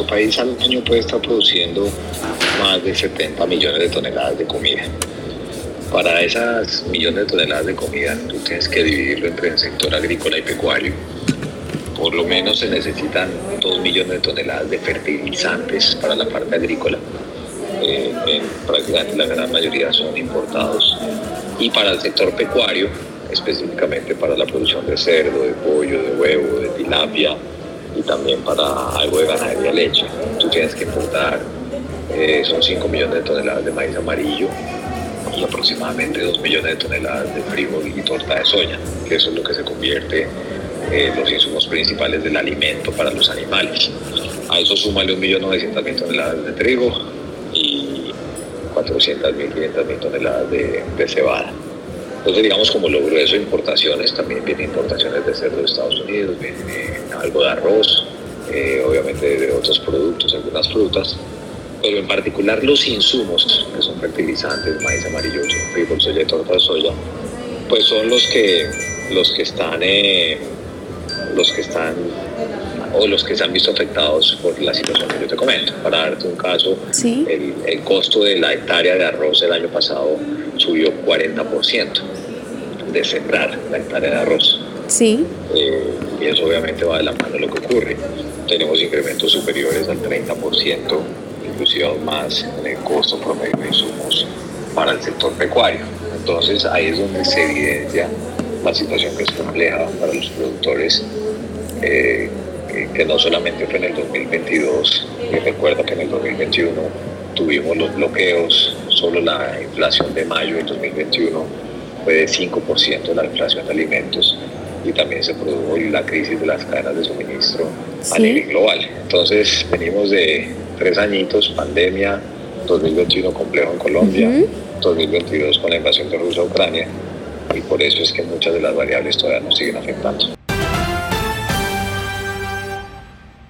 nuestro país al año puede estar produciendo más de 70 millones de toneladas de comida. Para esas millones de toneladas de comida, tú tienes que dividirlo entre el sector agrícola y pecuario. Por lo menos se necesitan 2 millones de toneladas de fertilizantes para la parte agrícola. Eh, prácticamente la gran mayoría son importados. Y para el sector pecuario, específicamente para la producción de cerdo, de pollo, de huevo, de tilapia y también para algo de ganadería leche. Tú tienes que importar, eh, son 5 millones de toneladas de maíz amarillo, y aproximadamente 2 millones de toneladas de frijol y torta de soya, que eso es lo que se convierte en los insumos principales del alimento para los animales. A eso súmale 1.900.000 toneladas de trigo y 400.000, 500.000 toneladas de cebada. Entonces, digamos, como lo grueso de importaciones, también vienen importaciones de cerdo de Estados Unidos, viene algo de arroz, eh, obviamente de otros productos, algunas frutas, pero en particular los insumos, que son fertilizantes, maíz amarillo, frijol, soya y torta de soya, pues son los que, los que están, eh, los que están o los que se han visto afectados por la situación que yo te comento. Para darte un caso, el, el, costo de la hectárea de arroz el año pasado subió 40% de sembrar la hectárea de arroz. Sí. Eh, y eso obviamente va de la mano de lo que ocurre. Tenemos incrementos superiores al 30% inclusive más en el costo promedio de insumos para el sector pecuario. Entonces ahí es donde se evidencia la situación que es compleja para los productores, eh, que no solamente fue en el 2022, y recuerdo que en el 2021 tuvimos los bloqueos, solo la inflación de mayo del 2021 fue de 5% la inflación de alimentos y también se produjo la crisis de las cadenas de suministro a nivel global. Entonces venimos de tres añitos, pandemia, 2021 complejo en Colombia, 2022 con la invasión de Rusia a Ucrania, y por eso es que muchas de las variables todavía nos siguen afectando.